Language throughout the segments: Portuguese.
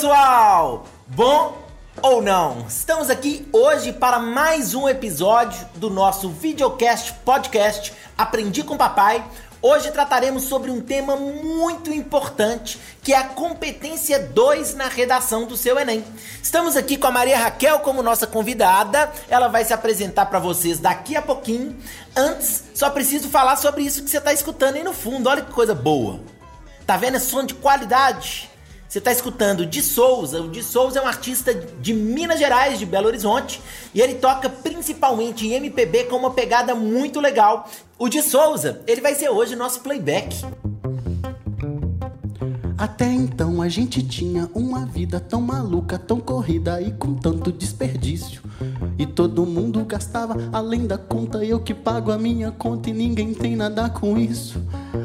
pessoal! Bom ou não? Estamos aqui hoje para mais um episódio do nosso videocast podcast Aprendi com Papai. Hoje trataremos sobre um tema muito importante, que é a competência 2 na redação do seu Enem. Estamos aqui com a Maria Raquel como nossa convidada. Ela vai se apresentar para vocês daqui a pouquinho. Antes, só preciso falar sobre isso que você está escutando aí no fundo. Olha que coisa boa. Tá vendo esse som de qualidade? Você está escutando de Souza. O de Souza é um artista de Minas Gerais, de Belo Horizonte, e ele toca principalmente em MPB com uma pegada muito legal. O de Souza, ele vai ser hoje nosso playback. Até então a gente tinha uma vida tão maluca, tão corrida e com tanto desperdício. E todo mundo gastava além da conta, eu que pago a minha conta e ninguém tem nada com isso.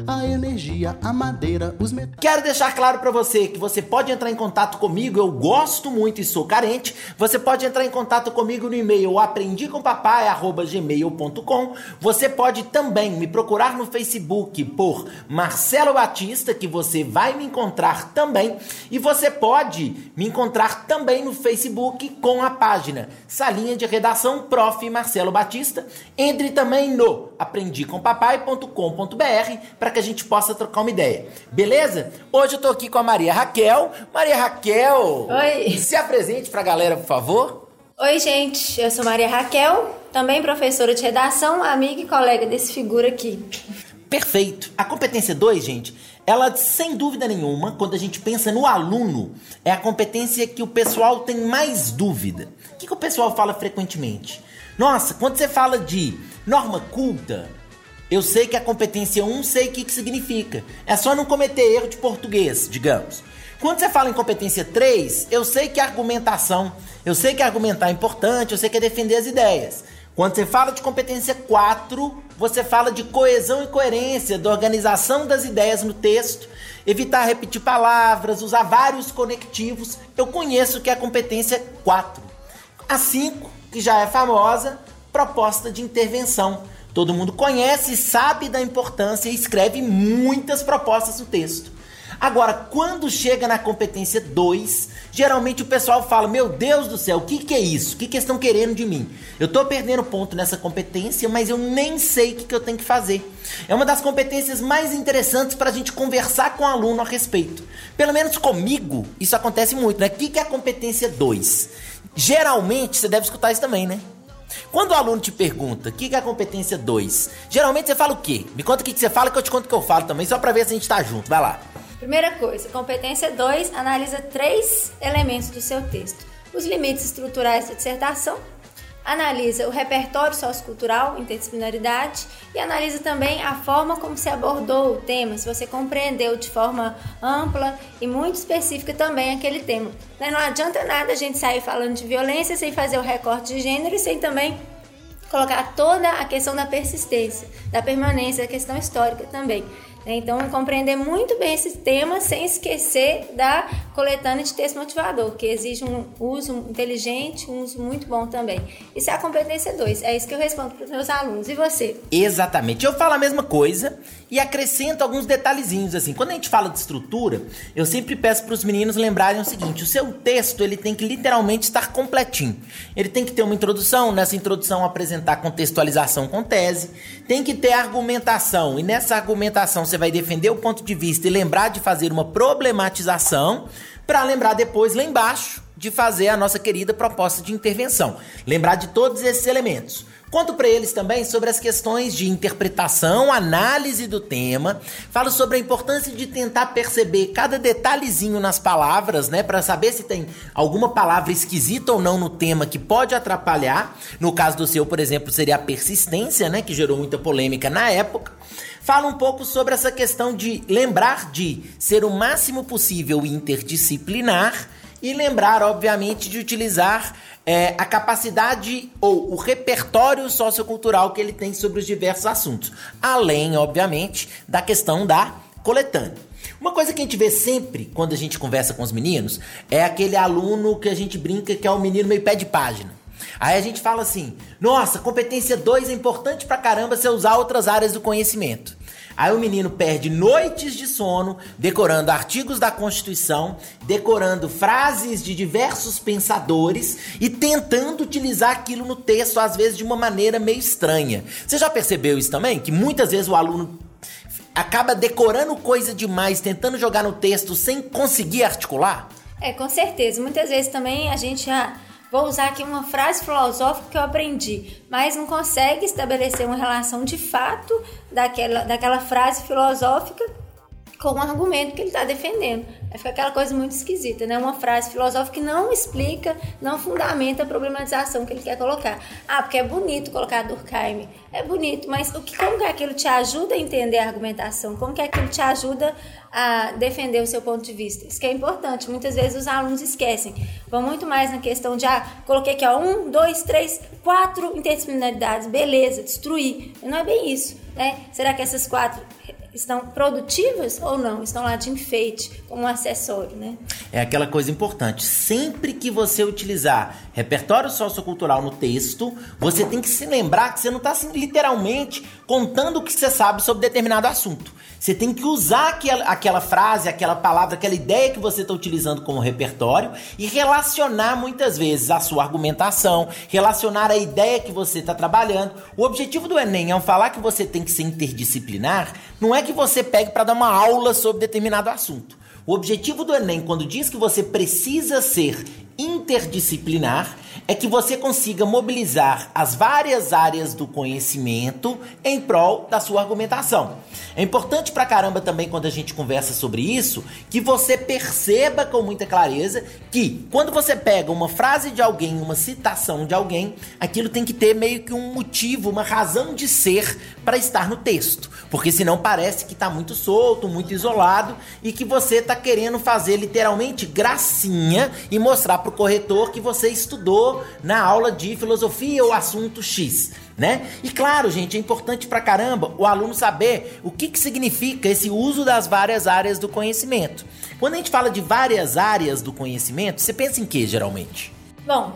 A energia, a madeira, os metais. Quero deixar claro para você que você pode entrar em contato comigo, eu gosto muito e sou carente. Você pode entrar em contato comigo no e-mail aprendicompapai@gmail.com. Você pode também me procurar no Facebook por Marcelo Batista, que você vai me encontrar também. E você pode me encontrar também no Facebook com a página Salinha de Redação Prof. Marcelo Batista. Entre também no aprendicompapai.com.br para que a gente possa trocar uma ideia. Beleza? Hoje eu tô aqui com a Maria Raquel. Maria Raquel! Oi! Se apresente para a galera, por favor. Oi, gente. Eu sou Maria Raquel, também professora de redação, amiga e colega desse figura aqui. Perfeito. A competência 2, gente, ela sem dúvida nenhuma, quando a gente pensa no aluno, é a competência que o pessoal tem mais dúvida. O que, que o pessoal fala frequentemente? Nossa, quando você fala de norma culta, eu sei que a competência 1 um, sei o que, que significa. É só não cometer erro de português, digamos. Quando você fala em competência 3, eu sei que é argumentação, eu sei que argumentar é importante, eu sei que é defender as ideias. Quando você fala de competência 4, você fala de coesão e coerência, da organização das ideias no texto, evitar repetir palavras, usar vários conectivos. Eu conheço que é a competência 4. A 5, que já é famosa, proposta de intervenção. Todo mundo conhece, sabe da importância e escreve muitas propostas no texto. Agora, quando chega na competência 2, geralmente o pessoal fala: Meu Deus do céu, o que, que é isso? O que, que estão querendo de mim? Eu estou perdendo ponto nessa competência, mas eu nem sei o que, que eu tenho que fazer. É uma das competências mais interessantes para a gente conversar com o aluno a respeito. Pelo menos comigo, isso acontece muito, né? O que, que é a competência 2? Geralmente, você deve escutar isso também, né? Quando o aluno te pergunta o que é a competência 2, geralmente você fala o quê? Me conta o que você fala que eu te conto o que eu falo também, só para ver se a gente tá junto. Vai lá. Primeira coisa, competência 2 analisa três elementos do seu texto: os limites estruturais da dissertação, analisa o repertório sociocultural, interdisciplinaridade e analisa também a forma como se abordou o tema, se você compreendeu de forma ampla e muito específica também aquele tema. Né, não adianta nada a gente sair falando de violência sem fazer o recorte de gênero e sem também colocar toda a questão da persistência, da permanência, da questão histórica também. Né? Então, compreender muito bem esse tema sem esquecer da coletânea de texto motivador, que exige um uso inteligente, um uso muito bom também. Isso é a competência 2, é isso que eu respondo para os meus alunos. E você? Exatamente. Eu falo a mesma coisa e acrescento alguns detalhezinhos assim. Quando a gente fala de estrutura, eu sempre peço para os meninos lembrarem o seguinte: o seu texto ele tem que literalmente estar completinho. Ele tem que ter uma introdução, nessa introdução apresentar contextualização com tese, tem que ter argumentação e nessa argumentação você você vai defender o ponto de vista e lembrar de fazer uma problematização, para lembrar depois lá embaixo de fazer a nossa querida proposta de intervenção. Lembrar de todos esses elementos. Conto para eles também sobre as questões de interpretação, análise do tema. Falo sobre a importância de tentar perceber cada detalhezinho nas palavras, né, para saber se tem alguma palavra esquisita ou não no tema que pode atrapalhar. No caso do seu, por exemplo, seria a persistência, né, que gerou muita polêmica na época. Fala um pouco sobre essa questão de lembrar de ser o máximo possível interdisciplinar e lembrar, obviamente, de utilizar é, a capacidade ou o repertório sociocultural que ele tem sobre os diversos assuntos, além, obviamente, da questão da coletânea. Uma coisa que a gente vê sempre quando a gente conversa com os meninos é aquele aluno que a gente brinca que é o menino meio pé de página. Aí a gente fala assim: nossa, competência 2 é importante pra caramba você usar outras áreas do conhecimento. Aí o menino perde noites de sono decorando artigos da Constituição, decorando frases de diversos pensadores e tentando utilizar aquilo no texto, às vezes de uma maneira meio estranha. Você já percebeu isso também? Que muitas vezes o aluno acaba decorando coisa demais, tentando jogar no texto sem conseguir articular? É, com certeza. Muitas vezes também a gente já. Vou usar aqui uma frase filosófica que eu aprendi, mas não consegue estabelecer uma relação de fato daquela, daquela frase filosófica com o argumento que ele está defendendo. Aí fica aquela coisa muito esquisita, né? Uma frase filosófica que não explica, não fundamenta a problematização que ele quer colocar. Ah, porque é bonito colocar Durkheim. É bonito, mas o que, como que aquilo te ajuda a entender a argumentação? Como que aquilo te ajuda a defender o seu ponto de vista? Isso que é importante. Muitas vezes os alunos esquecem. Vão muito mais na questão de, ah, coloquei aqui, ó, um, dois, três, quatro interdisciplinaridades. Beleza, destruir. Não é bem isso, né? Será que essas quatro estão produtivas ou não? Estão lá de enfeite, como um acessório, né? É aquela coisa importante. Sempre que você utilizar repertório sociocultural no texto, você tem que se lembrar que você não está assim, literalmente contando o que você sabe sobre determinado assunto. Você tem que usar aquela, aquela frase, aquela palavra, aquela ideia que você está utilizando como repertório e relacionar muitas vezes a sua argumentação, relacionar a ideia que você está trabalhando. O objetivo do Enem, ao falar que você tem que ser interdisciplinar, não é que você pegue para dar uma aula sobre determinado assunto. O objetivo do Enem, quando diz que você precisa ser interdisciplinar, é que você consiga mobilizar as várias áreas do conhecimento em prol da sua argumentação. É importante pra caramba também quando a gente conversa sobre isso, que você perceba com muita clareza que quando você pega uma frase de alguém, uma citação de alguém, aquilo tem que ter meio que um motivo, uma razão de ser para estar no texto, porque senão parece que tá muito solto, muito isolado e que você tá querendo fazer literalmente gracinha e mostrar pro corretor que você estudou na aula de filosofia ou assunto X né? E claro, gente, é importante pra caramba o aluno saber o que, que significa esse uso das várias áreas do conhecimento. Quando a gente fala de várias áreas do conhecimento, você pensa em que geralmente? Bom,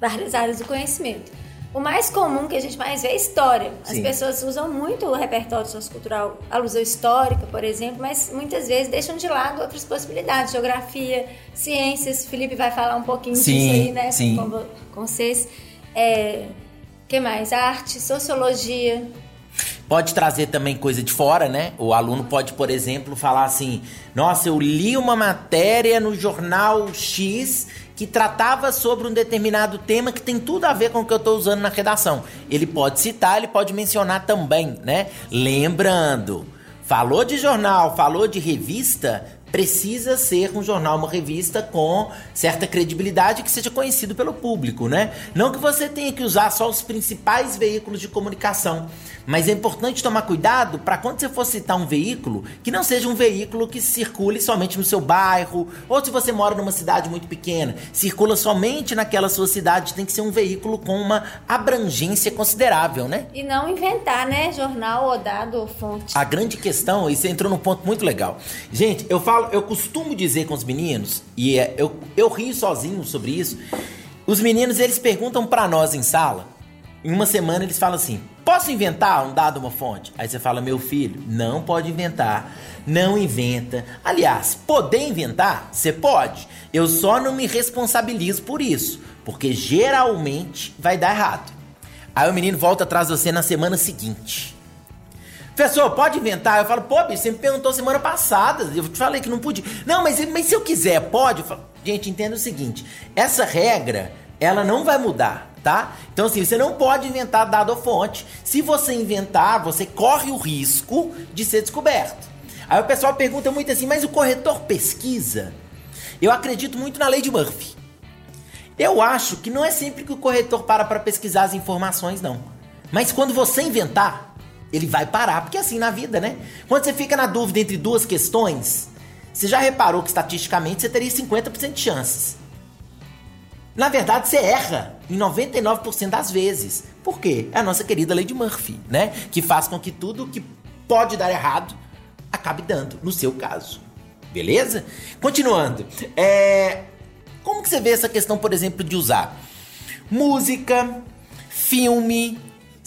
várias áreas do conhecimento. O mais comum que a gente mais vê é história. As Sim. pessoas usam muito o repertório sociocultural, alusão histórica, por exemplo, mas muitas vezes deixam de lado outras possibilidades. Geografia, ciências, Felipe vai falar um pouquinho Sim, disso aí, né? sim. Com, com vocês. É, que mais? Arte, sociologia. Pode trazer também coisa de fora, né? O aluno pode, por exemplo, falar assim: Nossa, eu li uma matéria no jornal X que tratava sobre um determinado tema que tem tudo a ver com o que eu estou usando na redação. Ele pode citar, ele pode mencionar também, né? Lembrando, falou de jornal, falou de revista, precisa ser um jornal, uma revista com certa credibilidade que seja conhecido pelo público, né? Não que você tenha que usar só os principais veículos de comunicação, mas é importante tomar cuidado para quando você for citar um veículo, que não seja um veículo que circule somente no seu bairro, ou se você mora numa cidade muito pequena, circula somente naquela sua cidade, tem que ser um veículo com uma abrangência considerável, né? E não inventar, né? Jornal ou dado ou fonte. A grande questão, e você entrou num ponto muito legal. Gente, eu falo, eu costumo dizer com os meninos, e é, eu, eu rio sozinho sobre isso. Os meninos, eles perguntam pra nós em sala, em uma semana eles falam assim: posso inventar um dado, uma fonte? Aí você fala, meu filho, não pode inventar. Não inventa. Aliás, poder inventar, você pode. Eu só não me responsabilizo por isso, porque geralmente vai dar errado. Aí o menino volta atrás de você na semana seguinte. Professor, pode inventar? Eu falo, pô, bicho, você me perguntou semana passada. Eu te falei que não podia. Não, mas, mas se eu quiser, pode? Eu falo, Gente, entenda o seguinte: essa regra, ela não vai mudar, tá? Então, assim, você não pode inventar dado ou fonte. Se você inventar, você corre o risco de ser descoberto. Aí o pessoal pergunta muito assim, mas o corretor pesquisa? Eu acredito muito na lei de Murphy. Eu acho que não é sempre que o corretor para para pesquisar as informações, não. Mas quando você inventar, ele vai parar, porque é assim na vida, né? Quando você fica na dúvida entre duas questões, você já reparou que estatisticamente você teria 50% de chances. Na verdade, você erra em 99% das vezes. Por quê? É a nossa querida lei de Murphy, né? Que faz com que tudo que pode dar errado acabe dando, no seu caso. Beleza? Continuando. É... Como que você vê essa questão, por exemplo, de usar? música, filme,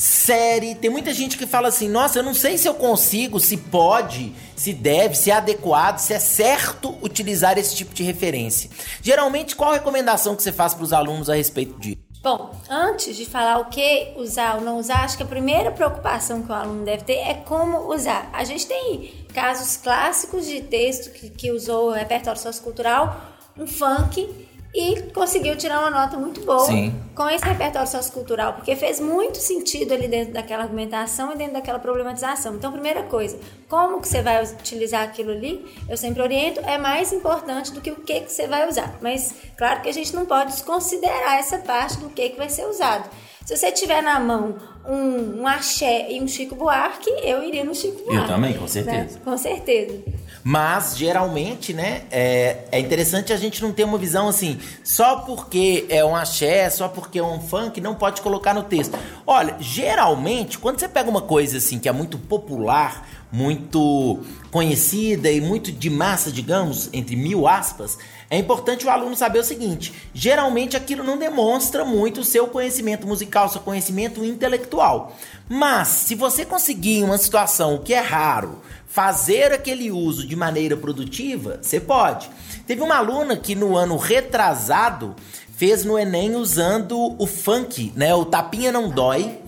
série. Tem muita gente que fala assim: nossa, eu não sei se eu consigo, se pode, se deve, se é adequado, se é certo utilizar esse tipo de referência. Geralmente, qual a recomendação que você faz para os alunos a respeito disso? Bom, antes de falar o que usar ou não usar, acho que a primeira preocupação que o aluno deve ter é como usar. A gente tem casos clássicos de texto que, que usou o repertório sociocultural, um funk e conseguiu tirar uma nota muito boa Sim. com esse repertório sociocultural, porque fez muito sentido ali dentro daquela argumentação e dentro daquela problematização. Então, primeira coisa, como que você vai utilizar aquilo ali, eu sempre oriento, é mais importante do que o que, que você vai usar. Mas, claro que a gente não pode desconsiderar essa parte do que, que vai ser usado. Se você tiver na mão um, um axé e um Chico Buarque, eu iria no Chico Buarque. Eu também, com certeza. Né? Com certeza. Mas, geralmente, né, é, é interessante a gente não ter uma visão assim, só porque é um axé, só porque é um funk, não pode colocar no texto. Olha, geralmente, quando você pega uma coisa assim que é muito popular, muito conhecida e muito de massa, digamos, entre mil aspas, é importante o aluno saber o seguinte: geralmente aquilo não demonstra muito o seu conhecimento musical, seu conhecimento intelectual. Mas, se você conseguir em uma situação que é raro, fazer aquele uso de maneira produtiva, você pode. Teve uma aluna que no ano retrasado fez no Enem usando o funk, né? O tapinha não dói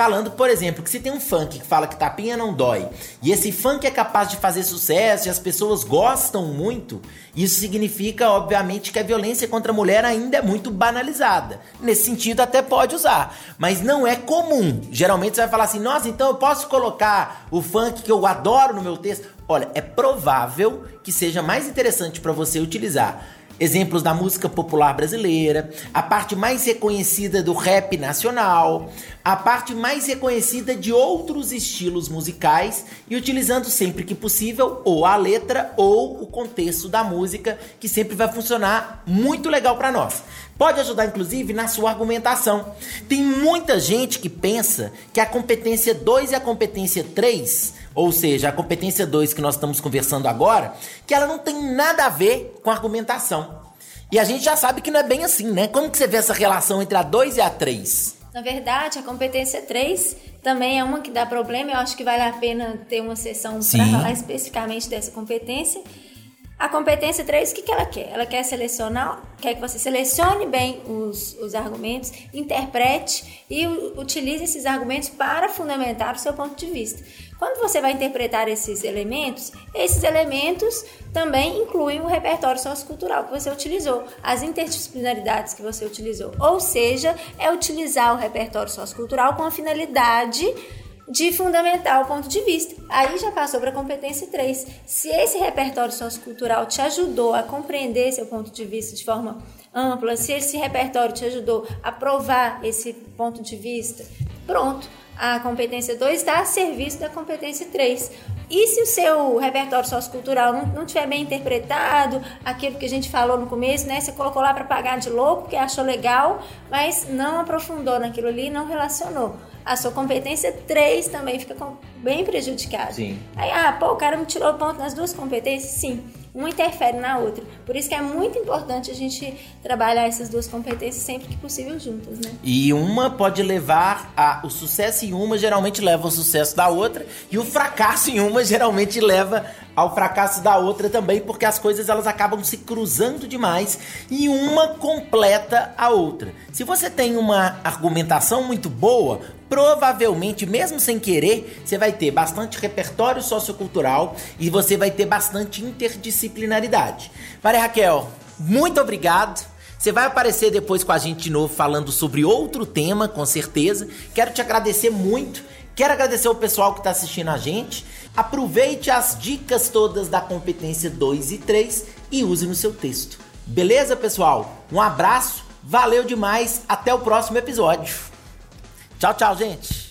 falando, por exemplo, que se tem um funk que fala que tapinha não dói, e esse funk é capaz de fazer sucesso e as pessoas gostam muito, isso significa, obviamente, que a violência contra a mulher ainda é muito banalizada. Nesse sentido, até pode usar, mas não é comum. Geralmente você vai falar assim: nossa, então eu posso colocar o funk que eu adoro no meu texto? Olha, é provável que seja mais interessante para você utilizar exemplos da música popular brasileira, a parte mais reconhecida do rap nacional, a parte mais reconhecida de outros estilos musicais e utilizando sempre que possível ou a letra ou o contexto da música, que sempre vai funcionar muito legal para nós. Pode ajudar inclusive na sua argumentação. Tem muita gente que pensa que a competência 2 e a competência 3 ou seja, a competência 2 que nós estamos conversando agora, que ela não tem nada a ver com argumentação. E a gente já sabe que não é bem assim, né? Como que você vê essa relação entre a 2 e a 3? Na verdade, a competência 3 também é uma que dá problema. Eu acho que vale a pena ter uma sessão para falar especificamente dessa competência. A competência 3, o que, que ela quer? Ela quer selecionar, quer que você selecione bem os, os argumentos, interprete e utilize esses argumentos para fundamentar o seu ponto de vista. Quando você vai interpretar esses elementos, esses elementos também incluem o repertório sociocultural que você utilizou, as interdisciplinaridades que você utilizou. Ou seja, é utilizar o repertório sociocultural com a finalidade de fundamentar o ponto de vista. Aí já passou para a competência 3. Se esse repertório sociocultural te ajudou a compreender seu ponto de vista de forma ampla, se esse repertório te ajudou a provar esse ponto de vista, pronto a competência 2 está a serviço da competência 3. E se o seu repertório sociocultural não, não tiver bem interpretado, aquilo que a gente falou no começo, né? Você colocou lá para pagar de louco, porque achou legal, mas não aprofundou naquilo ali, não relacionou. A sua competência 3 também fica bem prejudicada. Sim. Aí, ah, pô, o cara me tirou ponto nas duas competências? Sim uma interfere na outra. Por isso que é muito importante a gente trabalhar essas duas competências sempre que possível juntas, né? E uma pode levar a o sucesso em uma geralmente leva ao sucesso da outra e o fracasso em uma geralmente leva ao fracasso da outra também, porque as coisas elas acabam se cruzando demais e uma completa a outra. Se você tem uma argumentação muito boa, provavelmente, mesmo sem querer, você vai ter bastante repertório sociocultural e você vai ter bastante interdisciplinaridade. Maria Raquel, muito obrigado. Você vai aparecer depois com a gente de novo falando sobre outro tema, com certeza. Quero te agradecer muito. Quero agradecer o pessoal que está assistindo a gente. Aproveite as dicas todas da competência 2 e 3 e use no seu texto. Beleza, pessoal? Um abraço, valeu demais, até o próximo episódio. Tchau, tchau, gente.